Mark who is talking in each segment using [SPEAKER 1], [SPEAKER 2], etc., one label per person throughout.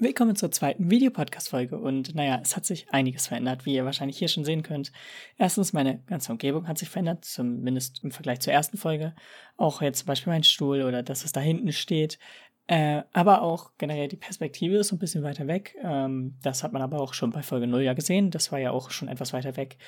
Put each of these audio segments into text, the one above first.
[SPEAKER 1] Willkommen zur zweiten Videopodcast-Folge und naja, es hat sich einiges verändert, wie ihr wahrscheinlich hier schon sehen könnt. Erstens, meine ganze Umgebung hat sich verändert, zumindest im Vergleich zur ersten Folge. Auch jetzt zum Beispiel mein Stuhl oder dass es da hinten steht. Äh, aber auch generell die Perspektive ist so ein bisschen weiter weg. Ähm, das hat man aber auch schon bei Folge 0 ja gesehen. Das war ja auch schon etwas weiter weg.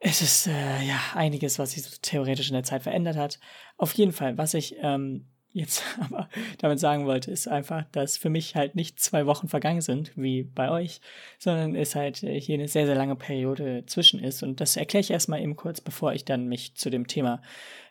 [SPEAKER 1] Es ist äh, ja einiges, was sich so theoretisch in der Zeit verändert hat. Auf jeden Fall, was ich ähm, jetzt aber damit sagen wollte, ist einfach, dass für mich halt nicht zwei Wochen vergangen sind, wie bei euch, sondern es halt äh, hier eine sehr, sehr lange Periode zwischen ist. Und das erkläre ich erstmal eben kurz, bevor ich dann mich zu dem Thema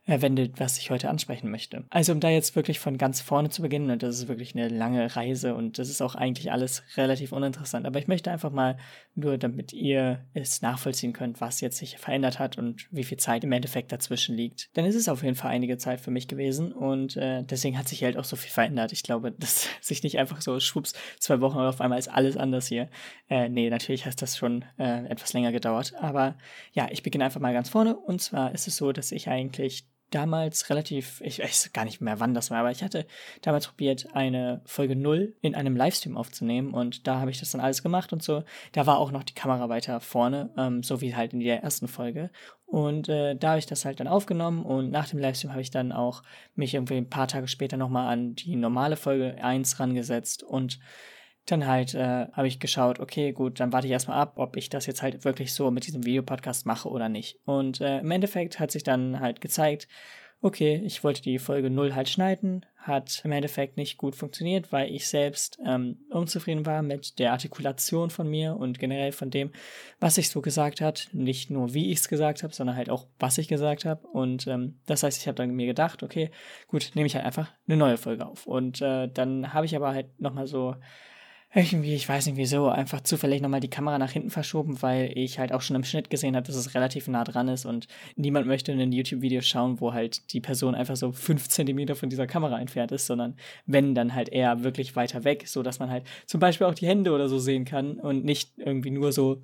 [SPEAKER 1] wendet, was ich heute ansprechen möchte. Also um da jetzt wirklich von ganz vorne zu beginnen, und das ist wirklich eine lange Reise und das ist auch eigentlich alles relativ uninteressant, aber ich möchte einfach mal nur, damit ihr es nachvollziehen könnt, was jetzt sich verändert hat und wie viel Zeit im Endeffekt dazwischen liegt. Denn es ist auf jeden Fall einige Zeit für mich gewesen und äh, deswegen hat sich halt auch so viel verändert. Ich glaube, dass sich nicht einfach so schwupps zwei Wochen und auf einmal ist alles anders hier. Äh, nee, natürlich hat das schon äh, etwas länger gedauert, aber ja, ich beginne einfach mal ganz vorne und zwar ist es so, dass ich eigentlich damals relativ, ich weiß gar nicht mehr, wann das war, aber ich hatte damals probiert, eine Folge 0 in einem Livestream aufzunehmen und da habe ich das dann alles gemacht und so. Da war auch noch die Kamera weiter vorne, ähm, so wie halt in der ersten Folge. Und äh, da habe ich das halt dann aufgenommen und nach dem Livestream habe ich dann auch mich irgendwie ein paar Tage später nochmal an die normale Folge 1 rangesetzt und dann halt äh, habe ich geschaut, okay, gut, dann warte ich erstmal ab, ob ich das jetzt halt wirklich so mit diesem Videopodcast mache oder nicht. Und äh, im Endeffekt hat sich dann halt gezeigt, okay, ich wollte die Folge 0 halt schneiden, hat im Endeffekt nicht gut funktioniert, weil ich selbst ähm, unzufrieden war mit der Artikulation von mir und generell von dem, was ich so gesagt hat. Nicht nur wie ich es gesagt habe, sondern halt auch, was ich gesagt habe. Und ähm, das heißt, ich habe dann mir gedacht, okay, gut, nehme ich halt einfach eine neue Folge auf. Und äh, dann habe ich aber halt nochmal so irgendwie, ich weiß nicht wieso, einfach zufällig nochmal die Kamera nach hinten verschoben, weil ich halt auch schon im Schnitt gesehen habe, dass es relativ nah dran ist und niemand möchte in ein YouTube-Video schauen, wo halt die Person einfach so fünf Zentimeter von dieser Kamera entfernt ist, sondern wenn, dann halt eher wirklich weiter weg, so dass man halt zum Beispiel auch die Hände oder so sehen kann und nicht irgendwie nur so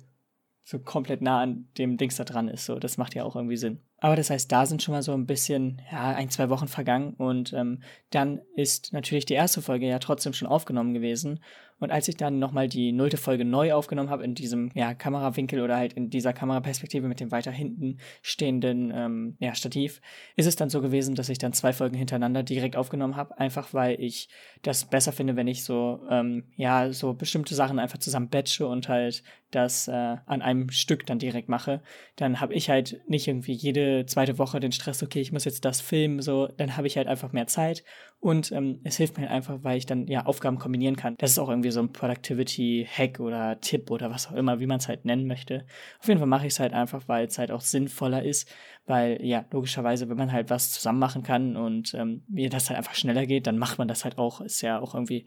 [SPEAKER 1] so komplett nah an dem Dings da dran ist. So, das macht ja auch irgendwie Sinn. Aber das heißt, da sind schon mal so ein bisschen, ja, ein, zwei Wochen vergangen und ähm, dann ist natürlich die erste Folge ja trotzdem schon aufgenommen gewesen. Und als ich dann nochmal die nullte Folge neu aufgenommen habe, in diesem ja, Kamerawinkel oder halt in dieser Kameraperspektive mit dem weiter hinten stehenden ähm, ja, Stativ, ist es dann so gewesen, dass ich dann zwei Folgen hintereinander direkt aufgenommen habe, einfach weil ich das besser finde, wenn ich so, ähm, ja, so bestimmte Sachen einfach zusammen batche und halt das äh, an einem Stück dann direkt mache. Dann habe ich halt nicht irgendwie jede zweite Woche den Stress, okay, ich muss jetzt das filmen, so, dann habe ich halt einfach mehr Zeit und ähm, es hilft mir einfach, weil ich dann ja Aufgaben kombinieren kann. Das ist auch irgendwie so ein Productivity-Hack oder Tipp oder was auch immer, wie man es halt nennen möchte. Auf jeden Fall mache ich es halt einfach, weil es halt auch sinnvoller ist, weil ja, logischerweise, wenn man halt was zusammen machen kann und ähm, wie das halt einfach schneller geht, dann macht man das halt auch, ist ja auch irgendwie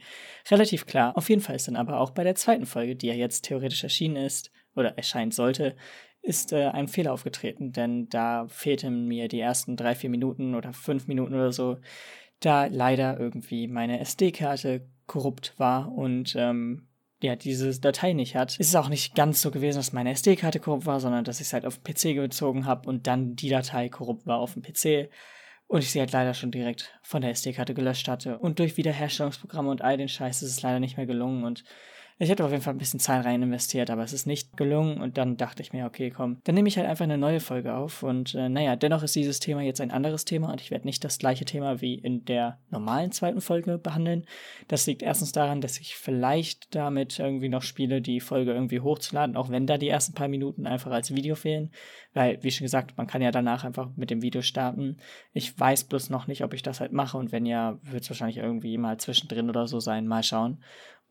[SPEAKER 1] relativ klar. Auf jeden Fall ist dann aber auch bei der zweiten Folge, die ja jetzt theoretisch erschienen ist oder erscheinen sollte, ist äh, ein Fehler aufgetreten, denn da fehlten mir die ersten drei, vier Minuten oder fünf Minuten oder so da leider irgendwie meine SD-Karte korrupt war und ähm, ja, diese Datei nicht hat. Es ist auch nicht ganz so gewesen, dass meine SD-Karte korrupt war, sondern dass ich es halt auf den PC gezogen habe und dann die Datei korrupt war auf dem PC und ich sie halt leider schon direkt von der SD-Karte gelöscht hatte. Und durch Wiederherstellungsprogramme und all den Scheiß ist es leider nicht mehr gelungen und ich hätte auf jeden Fall ein bisschen Zeit rein investiert, aber es ist nicht gelungen und dann dachte ich mir, okay, komm, dann nehme ich halt einfach eine neue Folge auf und äh, naja, dennoch ist dieses Thema jetzt ein anderes Thema und ich werde nicht das gleiche Thema wie in der normalen zweiten Folge behandeln. Das liegt erstens daran, dass ich vielleicht damit irgendwie noch spiele, die Folge irgendwie hochzuladen, auch wenn da die ersten paar Minuten einfach als Video fehlen, weil, wie schon gesagt, man kann ja danach einfach mit dem Video starten. Ich weiß bloß noch nicht, ob ich das halt mache und wenn ja, wird es wahrscheinlich irgendwie mal zwischendrin oder so sein, mal schauen.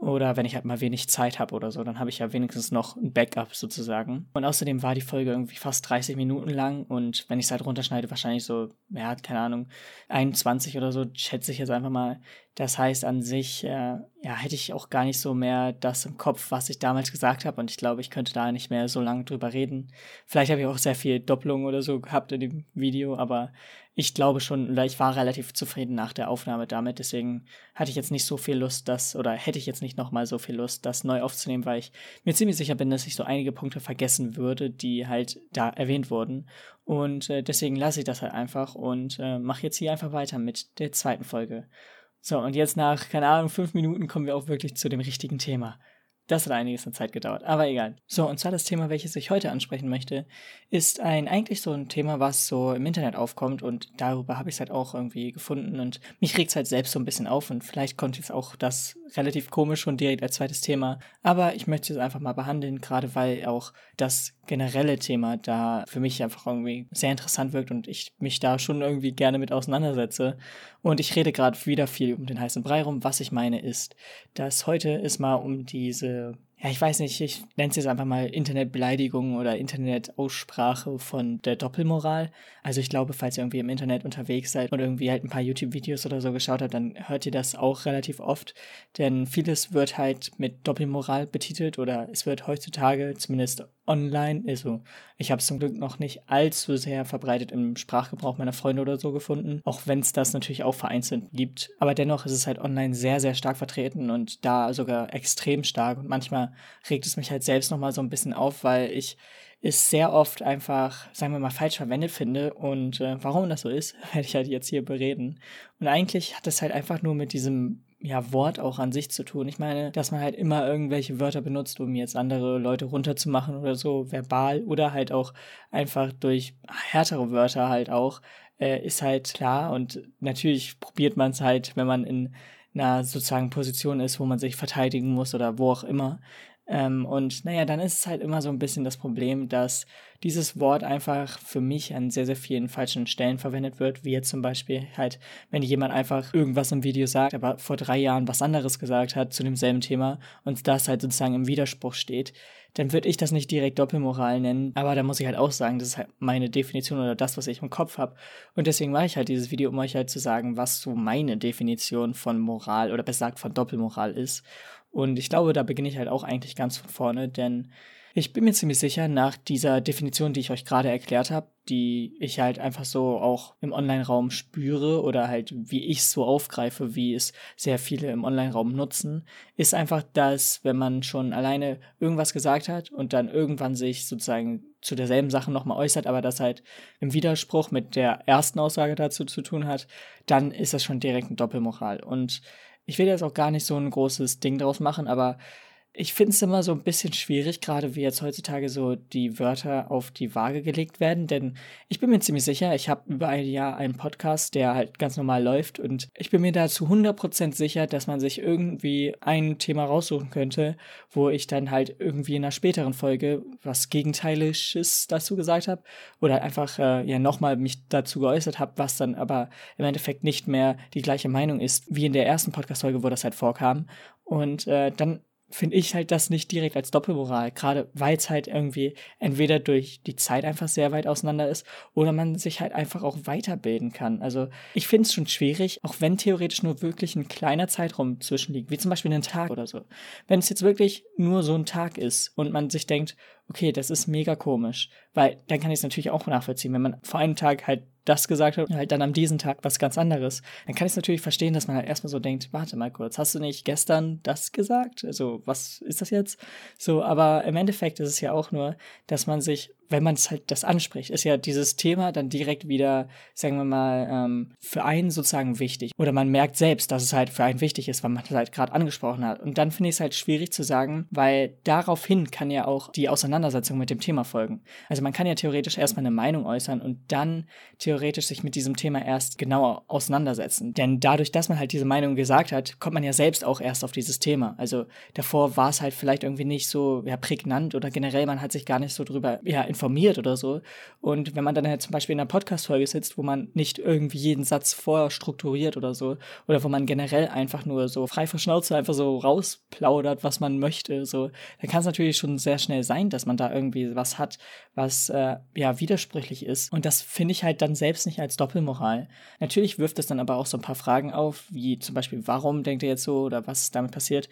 [SPEAKER 1] Oder wenn ich halt mal wenig Zeit habe oder so, dann habe ich ja wenigstens noch ein Backup sozusagen. Und außerdem war die Folge irgendwie fast 30 Minuten lang und wenn ich es halt runterschneide, wahrscheinlich so, ja, keine Ahnung, 21 oder so, schätze ich jetzt einfach mal. Das heißt an sich, äh, ja, hätte ich auch gar nicht so mehr das im Kopf, was ich damals gesagt habe und ich glaube, ich könnte da nicht mehr so lange drüber reden. Vielleicht habe ich auch sehr viel Doppelung oder so gehabt in dem Video, aber ich glaube schon, oder ich war relativ zufrieden nach der Aufnahme damit, deswegen hatte ich jetzt nicht so viel Lust, das, oder hätte ich jetzt nicht nochmal so viel Lust, das neu aufzunehmen, weil ich mir ziemlich sicher bin, dass ich so einige Punkte vergessen würde, die halt da erwähnt wurden. Und äh, deswegen lasse ich das halt einfach und äh, mache jetzt hier einfach weiter mit der zweiten Folge. So, und jetzt nach, keine Ahnung, fünf Minuten kommen wir auch wirklich zu dem richtigen Thema. Das hat einiges an Zeit gedauert, aber egal. So, und zwar das Thema, welches ich heute ansprechen möchte, ist ein eigentlich so ein Thema, was so im Internet aufkommt und darüber habe ich es halt auch irgendwie gefunden und mich regt es halt selbst so ein bisschen auf und vielleicht konnte ich auch das relativ komisch schon direkt als zweites Thema, aber ich möchte es einfach mal behandeln, gerade weil auch das generelle Thema da für mich einfach irgendwie sehr interessant wirkt und ich mich da schon irgendwie gerne mit auseinandersetze. Und ich rede gerade wieder viel um den heißen Brei rum. Was ich meine ist, dass heute ist mal um diese the ja, ich weiß nicht, ich nenne es jetzt einfach mal Internetbeleidigung oder Internetaussprache von der Doppelmoral. Also ich glaube, falls ihr irgendwie im Internet unterwegs seid und irgendwie halt ein paar YouTube-Videos oder so geschaut habt, dann hört ihr das auch relativ oft. Denn vieles wird halt mit Doppelmoral betitelt oder es wird heutzutage zumindest online, also ich habe es zum Glück noch nicht allzu sehr verbreitet im Sprachgebrauch meiner Freunde oder so gefunden, auch wenn es das natürlich auch vereinzelt gibt. Aber dennoch ist es halt online sehr, sehr stark vertreten und da sogar extrem stark und manchmal regt es mich halt selbst nochmal so ein bisschen auf, weil ich es sehr oft einfach, sagen wir mal, falsch verwendet finde. Und äh, warum das so ist, werde ich halt jetzt hier bereden. Und eigentlich hat es halt einfach nur mit diesem ja, Wort auch an sich zu tun. Ich meine, dass man halt immer irgendwelche Wörter benutzt, um jetzt andere Leute runterzumachen oder so, verbal oder halt auch einfach durch härtere Wörter halt auch, äh, ist halt klar. Und natürlich probiert man es halt, wenn man in einer sozusagen Position ist, wo man sich verteidigen muss oder wo auch immer. Ähm, und naja, dann ist es halt immer so ein bisschen das Problem, dass dieses Wort einfach für mich an sehr, sehr vielen falschen Stellen verwendet wird, wie jetzt zum Beispiel halt, wenn jemand einfach irgendwas im Video sagt, aber vor drei Jahren was anderes gesagt hat zu demselben Thema und das halt sozusagen im Widerspruch steht, dann würde ich das nicht direkt Doppelmoral nennen, aber da muss ich halt auch sagen, das ist halt meine Definition oder das, was ich im Kopf habe. Und deswegen mache ich halt dieses Video, um euch halt zu sagen, was so meine Definition von Moral oder besser gesagt von Doppelmoral ist. Und ich glaube, da beginne ich halt auch eigentlich ganz von vorne, denn ich bin mir ziemlich sicher, nach dieser Definition, die ich euch gerade erklärt habe, die ich halt einfach so auch im Online-Raum spüre oder halt wie ich es so aufgreife, wie es sehr viele im Online-Raum nutzen, ist einfach, dass wenn man schon alleine irgendwas gesagt hat und dann irgendwann sich sozusagen zu derselben Sache nochmal äußert, aber das halt im Widerspruch mit der ersten Aussage dazu zu tun hat, dann ist das schon direkt ein Doppelmoral. Und ich will jetzt auch gar nicht so ein großes Ding draus machen, aber ich finde es immer so ein bisschen schwierig, gerade wie jetzt heutzutage so die Wörter auf die Waage gelegt werden, denn ich bin mir ziemlich sicher, ich habe über ein Jahr einen Podcast, der halt ganz normal läuft und ich bin mir da zu 100% sicher, dass man sich irgendwie ein Thema raussuchen könnte, wo ich dann halt irgendwie in einer späteren Folge was Gegenteiliges dazu gesagt habe oder einfach äh, ja nochmal mich dazu geäußert habe, was dann aber im Endeffekt nicht mehr die gleiche Meinung ist wie in der ersten Podcast-Folge, wo das halt vorkam. Und äh, dann finde ich halt das nicht direkt als Doppelmoral, gerade weil es halt irgendwie entweder durch die Zeit einfach sehr weit auseinander ist oder man sich halt einfach auch weiterbilden kann. Also ich finde es schon schwierig, auch wenn theoretisch nur wirklich ein kleiner Zeitraum zwischenliegt, wie zum Beispiel einen Tag oder so. Wenn es jetzt wirklich nur so ein Tag ist und man sich denkt, okay, das ist mega komisch, weil dann kann ich es natürlich auch nachvollziehen, wenn man vor einem Tag halt das gesagt hat und halt dann am diesen Tag was ganz anderes, dann kann ich es natürlich verstehen, dass man halt erstmal so denkt, warte mal kurz, hast du nicht gestern das gesagt? Also, was ist das jetzt? So, aber im Endeffekt ist es ja auch nur, dass man sich wenn man es halt das anspricht, ist ja dieses Thema dann direkt wieder, sagen wir mal, ähm, für einen sozusagen wichtig. Oder man merkt selbst, dass es halt für einen wichtig ist, weil man es halt gerade angesprochen hat. Und dann finde ich es halt schwierig zu sagen, weil daraufhin kann ja auch die Auseinandersetzung mit dem Thema folgen. Also man kann ja theoretisch erstmal eine Meinung äußern und dann theoretisch sich mit diesem Thema erst genauer auseinandersetzen. Denn dadurch, dass man halt diese Meinung gesagt hat, kommt man ja selbst auch erst auf dieses Thema. Also davor war es halt vielleicht irgendwie nicht so ja, prägnant oder generell man hat sich gar nicht so drüber ja, informiert informiert oder so. Und wenn man dann halt zum Beispiel in einer Podcast-Folge sitzt, wo man nicht irgendwie jeden Satz vorher strukturiert oder so, oder wo man generell einfach nur so frei vor Schnauze einfach so rausplaudert, was man möchte, so, dann kann es natürlich schon sehr schnell sein, dass man da irgendwie was hat, was äh, ja widersprüchlich ist. Und das finde ich halt dann selbst nicht als Doppelmoral. Natürlich wirft es dann aber auch so ein paar Fragen auf, wie zum Beispiel, warum denkt ihr jetzt so oder was damit passiert.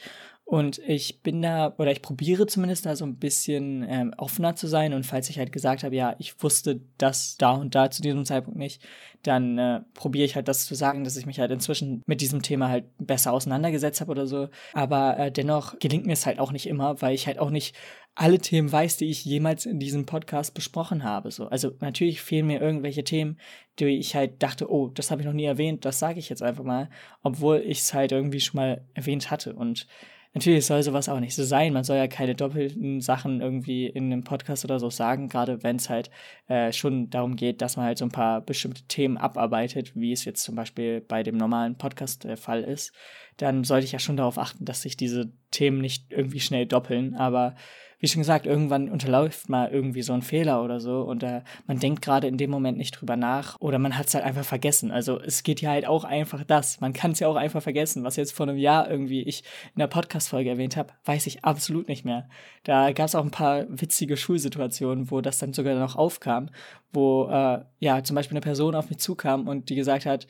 [SPEAKER 1] Und ich bin da, oder ich probiere zumindest da so ein bisschen ähm, offener zu sein. Und falls ich halt gesagt habe, ja, ich wusste das da und da zu diesem Zeitpunkt nicht, dann äh, probiere ich halt das zu sagen, dass ich mich halt inzwischen mit diesem Thema halt besser auseinandergesetzt habe oder so. Aber äh, dennoch gelingt mir es halt auch nicht immer, weil ich halt auch nicht alle Themen weiß, die ich jemals in diesem Podcast besprochen habe. So. Also natürlich fehlen mir irgendwelche Themen, die ich halt dachte, oh, das habe ich noch nie erwähnt, das sage ich jetzt einfach mal, obwohl ich es halt irgendwie schon mal erwähnt hatte. Und natürlich soll sowas auch nicht so sein. Man soll ja keine doppelten Sachen irgendwie in einem Podcast oder so sagen, gerade wenn es halt äh, schon darum geht, dass man halt so ein paar bestimmte Themen abarbeitet, wie es jetzt zum Beispiel bei dem normalen Podcast der Fall ist. Dann sollte ich ja schon darauf achten, dass sich diese Themen nicht irgendwie schnell doppeln. Aber wie schon gesagt, irgendwann unterläuft mal irgendwie so ein Fehler oder so und äh, man denkt gerade in dem Moment nicht drüber nach oder man hat es halt einfach vergessen. Also es geht ja halt auch einfach das. Man kann es ja auch einfach vergessen. Was jetzt vor einem Jahr irgendwie ich in der Podcast-Folge erwähnt habe, weiß ich absolut nicht mehr. Da gab es auch ein paar witzige Schulsituationen, wo das dann sogar noch aufkam, wo äh, ja zum Beispiel eine Person auf mich zukam und die gesagt hat,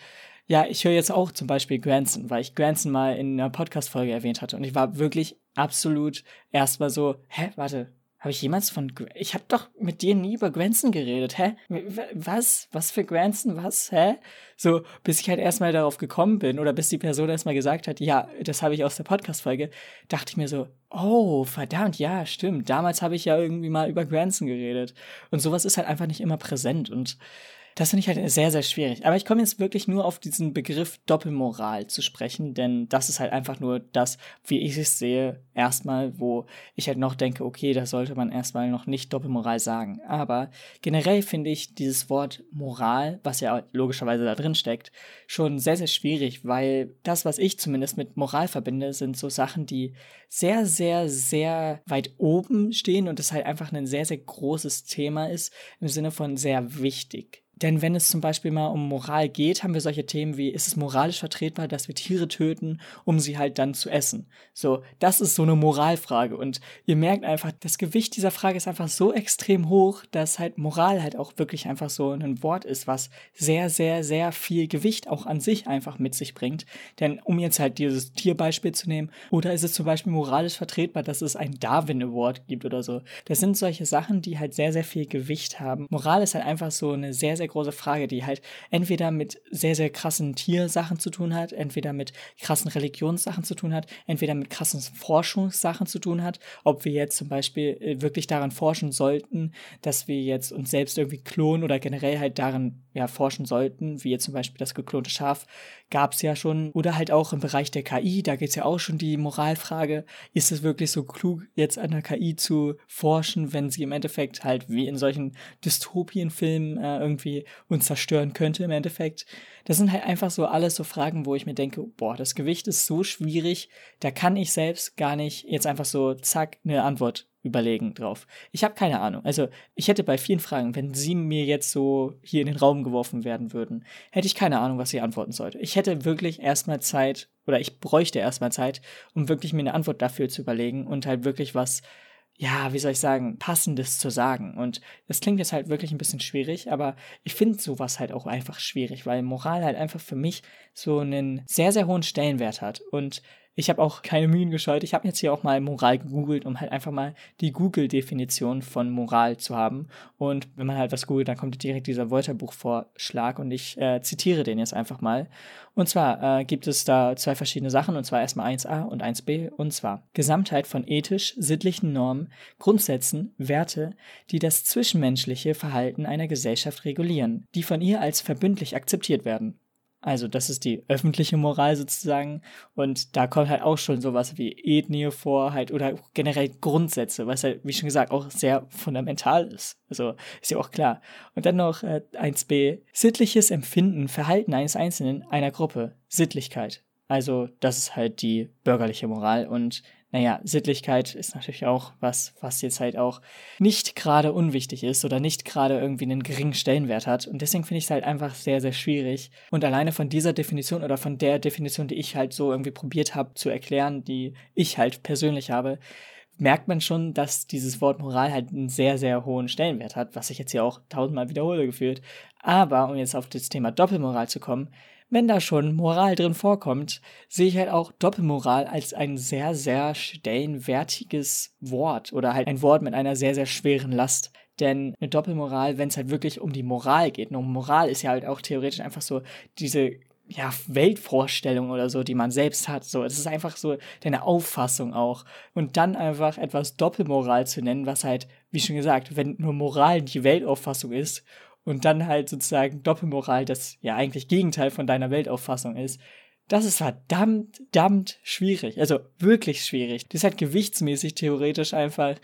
[SPEAKER 1] ja, ich höre jetzt auch zum Beispiel Granson, weil ich Granson mal in einer Podcast-Folge erwähnt hatte. Und ich war wirklich absolut erstmal so, hä, warte, habe ich jemals von, ich habe doch mit dir nie über Granson geredet, hä? Was? Was für Granson? Was? Hä? So, bis ich halt erstmal darauf gekommen bin oder bis die Person erstmal gesagt hat, ja, das habe ich aus der Podcast-Folge, dachte ich mir so, oh, verdammt, ja, stimmt. Damals habe ich ja irgendwie mal über Granson geredet. Und sowas ist halt einfach nicht immer präsent und das finde ich halt sehr, sehr schwierig. Aber ich komme jetzt wirklich nur auf diesen Begriff Doppelmoral zu sprechen, denn das ist halt einfach nur das, wie ich es sehe, erstmal, wo ich halt noch denke, okay, da sollte man erstmal noch nicht Doppelmoral sagen. Aber generell finde ich dieses Wort Moral, was ja logischerweise da drin steckt, schon sehr, sehr schwierig, weil das, was ich zumindest mit Moral verbinde, sind so Sachen, die sehr, sehr, sehr weit oben stehen und es halt einfach ein sehr, sehr großes Thema ist, im Sinne von sehr wichtig. Denn wenn es zum Beispiel mal um Moral geht, haben wir solche Themen wie, ist es moralisch vertretbar, dass wir Tiere töten, um sie halt dann zu essen? So, das ist so eine Moralfrage. Und ihr merkt einfach, das Gewicht dieser Frage ist einfach so extrem hoch, dass halt Moral halt auch wirklich einfach so ein Wort ist, was sehr, sehr, sehr viel Gewicht auch an sich einfach mit sich bringt. Denn um jetzt halt dieses Tierbeispiel zu nehmen, oder ist es zum Beispiel moralisch vertretbar, dass es ein Darwin Award gibt oder so? Das sind solche Sachen, die halt sehr, sehr viel Gewicht haben. Moral ist halt einfach so eine sehr, sehr große Frage, die halt entweder mit sehr, sehr krassen Tiersachen zu tun hat, entweder mit krassen Religionssachen zu tun hat, entweder mit krassen Forschungssachen zu tun hat, ob wir jetzt zum Beispiel äh, wirklich daran forschen sollten, dass wir jetzt uns selbst irgendwie klonen oder generell halt daran ja, forschen sollten, wie jetzt zum Beispiel das geklonte Schaf, gab es ja schon. Oder halt auch im Bereich der KI, da geht es ja auch schon die Moralfrage, ist es wirklich so klug, jetzt an der KI zu forschen, wenn sie im Endeffekt halt wie in solchen Dystopienfilmen äh, irgendwie uns zerstören könnte im Endeffekt. Das sind halt einfach so alles so Fragen, wo ich mir denke, boah, das Gewicht ist so schwierig, da kann ich selbst gar nicht jetzt einfach so zack eine Antwort überlegen drauf. Ich habe keine Ahnung. Also ich hätte bei vielen Fragen, wenn sie mir jetzt so hier in den Raum geworfen werden würden, hätte ich keine Ahnung, was ich antworten sollte. Ich hätte wirklich erstmal Zeit oder ich bräuchte erstmal Zeit, um wirklich mir eine Antwort dafür zu überlegen und halt wirklich was, ja, wie soll ich sagen, passendes zu sagen. Und das klingt jetzt halt wirklich ein bisschen schwierig, aber ich finde sowas halt auch einfach schwierig, weil Moral halt einfach für mich so einen sehr, sehr hohen Stellenwert hat. Und ich habe auch keine Mühen gescheut. Ich habe jetzt hier auch mal Moral gegoogelt, um halt einfach mal die Google-Definition von Moral zu haben. Und wenn man halt was googelt, dann kommt direkt dieser Wörterbuchvorschlag und ich äh, zitiere den jetzt einfach mal. Und zwar äh, gibt es da zwei verschiedene Sachen, und zwar erstmal 1a und 1b, und zwar Gesamtheit von ethisch-sittlichen Normen, Grundsätzen, Werte, die das zwischenmenschliche Verhalten einer Gesellschaft regulieren, die von ihr als verbündlich akzeptiert werden. Also das ist die öffentliche Moral sozusagen. Und da kommt halt auch schon sowas wie Ethnie vor, halt, oder generell Grundsätze, was halt, wie schon gesagt, auch sehr fundamental ist. Also ist ja auch klar. Und dann noch äh, 1b, sittliches Empfinden, Verhalten eines Einzelnen, einer Gruppe, Sittlichkeit. Also das ist halt die bürgerliche Moral und naja, Sittlichkeit ist natürlich auch was, was jetzt halt auch nicht gerade unwichtig ist oder nicht gerade irgendwie einen geringen Stellenwert hat. Und deswegen finde ich es halt einfach sehr, sehr schwierig. Und alleine von dieser Definition oder von der Definition, die ich halt so irgendwie probiert habe zu erklären, die ich halt persönlich habe, merkt man schon, dass dieses Wort Moral halt einen sehr, sehr hohen Stellenwert hat, was ich jetzt hier auch tausendmal wiederhole gefühlt. Aber, um jetzt auf das Thema Doppelmoral zu kommen, wenn da schon Moral drin vorkommt, sehe ich halt auch Doppelmoral als ein sehr, sehr stellenwertiges Wort oder halt ein Wort mit einer sehr, sehr schweren Last. Denn eine Doppelmoral, wenn es halt wirklich um die Moral geht, und Moral ist ja halt auch theoretisch einfach so diese ja, Weltvorstellung oder so, die man selbst hat. So, es ist einfach so deine Auffassung auch. Und dann einfach etwas Doppelmoral zu nennen, was halt, wie schon gesagt, wenn nur Moral die Weltauffassung ist und dann halt sozusagen Doppelmoral das ja eigentlich Gegenteil von deiner Weltauffassung ist, das ist verdammt, verdammt schwierig. Also wirklich schwierig. Das ist halt gewichtsmäßig theoretisch einfach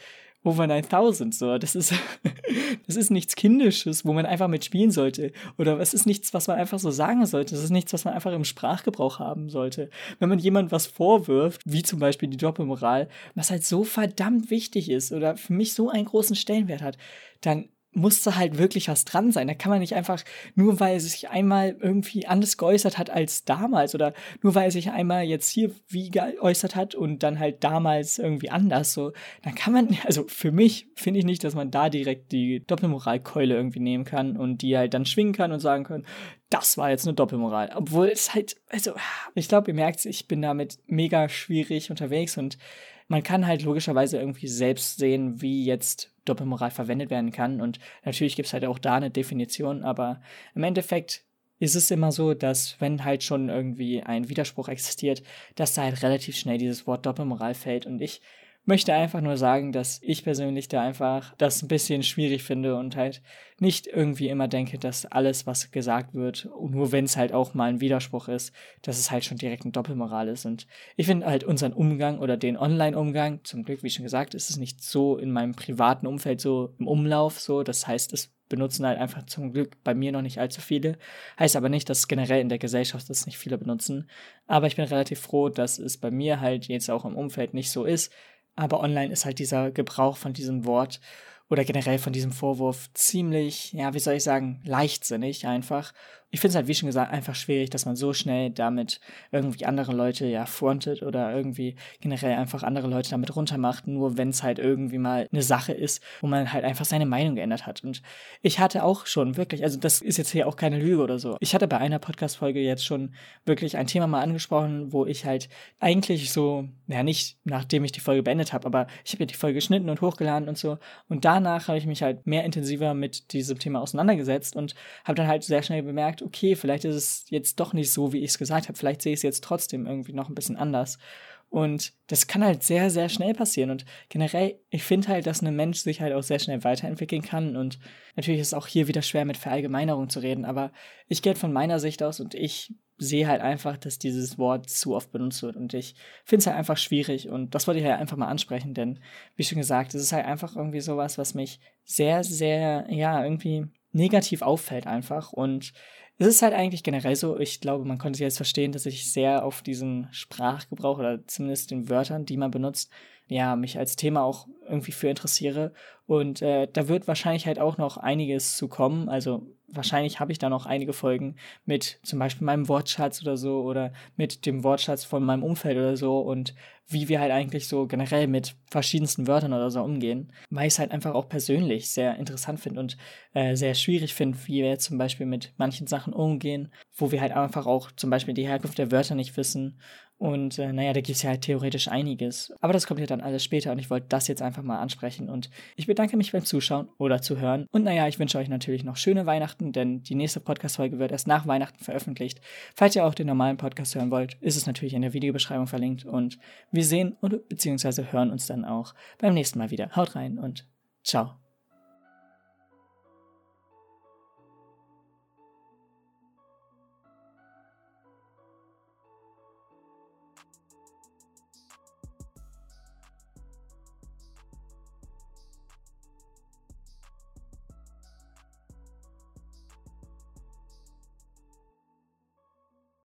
[SPEAKER 1] over 9000 so. Das ist, das ist nichts Kindisches, wo man einfach mitspielen sollte. Oder es ist nichts, was man einfach so sagen sollte. Das ist nichts, was man einfach im Sprachgebrauch haben sollte. Wenn man jemand was vorwirft, wie zum Beispiel die Doppelmoral, was halt so verdammt wichtig ist oder für mich so einen großen Stellenwert hat, dann muss da halt wirklich was dran sein. Da kann man nicht einfach, nur weil er sich einmal irgendwie anders geäußert hat als damals oder nur weil er sich einmal jetzt hier wie geäußert hat und dann halt damals irgendwie anders, so, dann kann man, also für mich finde ich nicht, dass man da direkt die Doppelmoralkeule irgendwie nehmen kann und die halt dann schwingen kann und sagen kann, das war jetzt eine Doppelmoral. Obwohl es halt, also, ich glaube, ihr merkt, ich bin damit mega schwierig unterwegs und man kann halt logischerweise irgendwie selbst sehen, wie jetzt Doppelmoral verwendet werden kann. Und natürlich gibt es halt auch da eine Definition, aber im Endeffekt ist es immer so, dass wenn halt schon irgendwie ein Widerspruch existiert, dass da halt relativ schnell dieses Wort Doppelmoral fällt. Und ich möchte einfach nur sagen, dass ich persönlich da einfach das ein bisschen schwierig finde und halt nicht irgendwie immer denke, dass alles, was gesagt wird, nur wenn es halt auch mal ein Widerspruch ist, dass es halt schon direkt eine Doppelmoral ist. Und ich finde halt unseren Umgang oder den Online-Umgang, zum Glück, wie schon gesagt, ist es nicht so in meinem privaten Umfeld so im Umlauf so. Das heißt, es benutzen halt einfach zum Glück bei mir noch nicht allzu viele. Heißt aber nicht, dass generell in der Gesellschaft das nicht viele benutzen. Aber ich bin relativ froh, dass es bei mir halt jetzt auch im Umfeld nicht so ist, aber online ist halt dieser Gebrauch von diesem Wort oder generell von diesem Vorwurf ziemlich, ja, wie soll ich sagen, leichtsinnig einfach ich finde es halt, wie schon gesagt, einfach schwierig, dass man so schnell damit irgendwie andere Leute ja frontet oder irgendwie generell einfach andere Leute damit runtermacht, nur wenn es halt irgendwie mal eine Sache ist, wo man halt einfach seine Meinung geändert hat. Und ich hatte auch schon wirklich, also das ist jetzt hier auch keine Lüge oder so. Ich hatte bei einer Podcast-Folge jetzt schon wirklich ein Thema mal angesprochen, wo ich halt eigentlich so, ja nicht nachdem ich die Folge beendet habe, aber ich habe ja die Folge geschnitten und hochgeladen und so. Und danach habe ich mich halt mehr intensiver mit diesem Thema auseinandergesetzt und habe dann halt sehr schnell bemerkt, okay, vielleicht ist es jetzt doch nicht so, wie ich es gesagt habe. Vielleicht sehe ich es jetzt trotzdem irgendwie noch ein bisschen anders. Und das kann halt sehr, sehr schnell passieren. Und generell, ich finde halt, dass ein Mensch sich halt auch sehr schnell weiterentwickeln kann. Und natürlich ist es auch hier wieder schwer mit Verallgemeinerung zu reden. Aber ich gehe von meiner Sicht aus und ich sehe halt einfach, dass dieses Wort zu oft benutzt wird. Und ich finde es halt einfach schwierig. Und das wollte ich halt einfach mal ansprechen. Denn, wie schon gesagt, es ist halt einfach irgendwie sowas, was mich sehr, sehr, ja, irgendwie negativ auffällt einfach. Und es ist halt eigentlich generell so, ich glaube, man konnte sich jetzt verstehen, dass ich sehr auf diesen Sprachgebrauch oder zumindest den Wörtern, die man benutzt, ja, mich als Thema auch irgendwie für interessiere. Und äh, da wird wahrscheinlich halt auch noch einiges zu kommen. Also wahrscheinlich habe ich da noch einige Folgen mit zum Beispiel meinem Wortschatz oder so oder mit dem Wortschatz von meinem Umfeld oder so und wie wir halt eigentlich so generell mit verschiedensten Wörtern oder so umgehen, weil ich es halt einfach auch persönlich sehr interessant finde und äh, sehr schwierig finde, wie wir jetzt zum Beispiel mit manchen Sachen umgehen, wo wir halt einfach auch zum Beispiel die Herkunft der Wörter nicht wissen und äh, naja, da gibt es ja halt theoretisch einiges. Aber das kommt ja dann alles später und ich wollte das jetzt einfach mal ansprechen. Und ich bedanke mich beim Zuschauen oder Zuhören. Und naja, ich wünsche euch natürlich noch schöne Weihnachten, denn die nächste Podcast-Folge wird erst nach Weihnachten veröffentlicht. Falls ihr auch den normalen Podcast hören wollt, ist es natürlich in der Videobeschreibung verlinkt. Und wir sehen und beziehungsweise hören uns dann auch beim nächsten Mal wieder. Haut rein und ciao.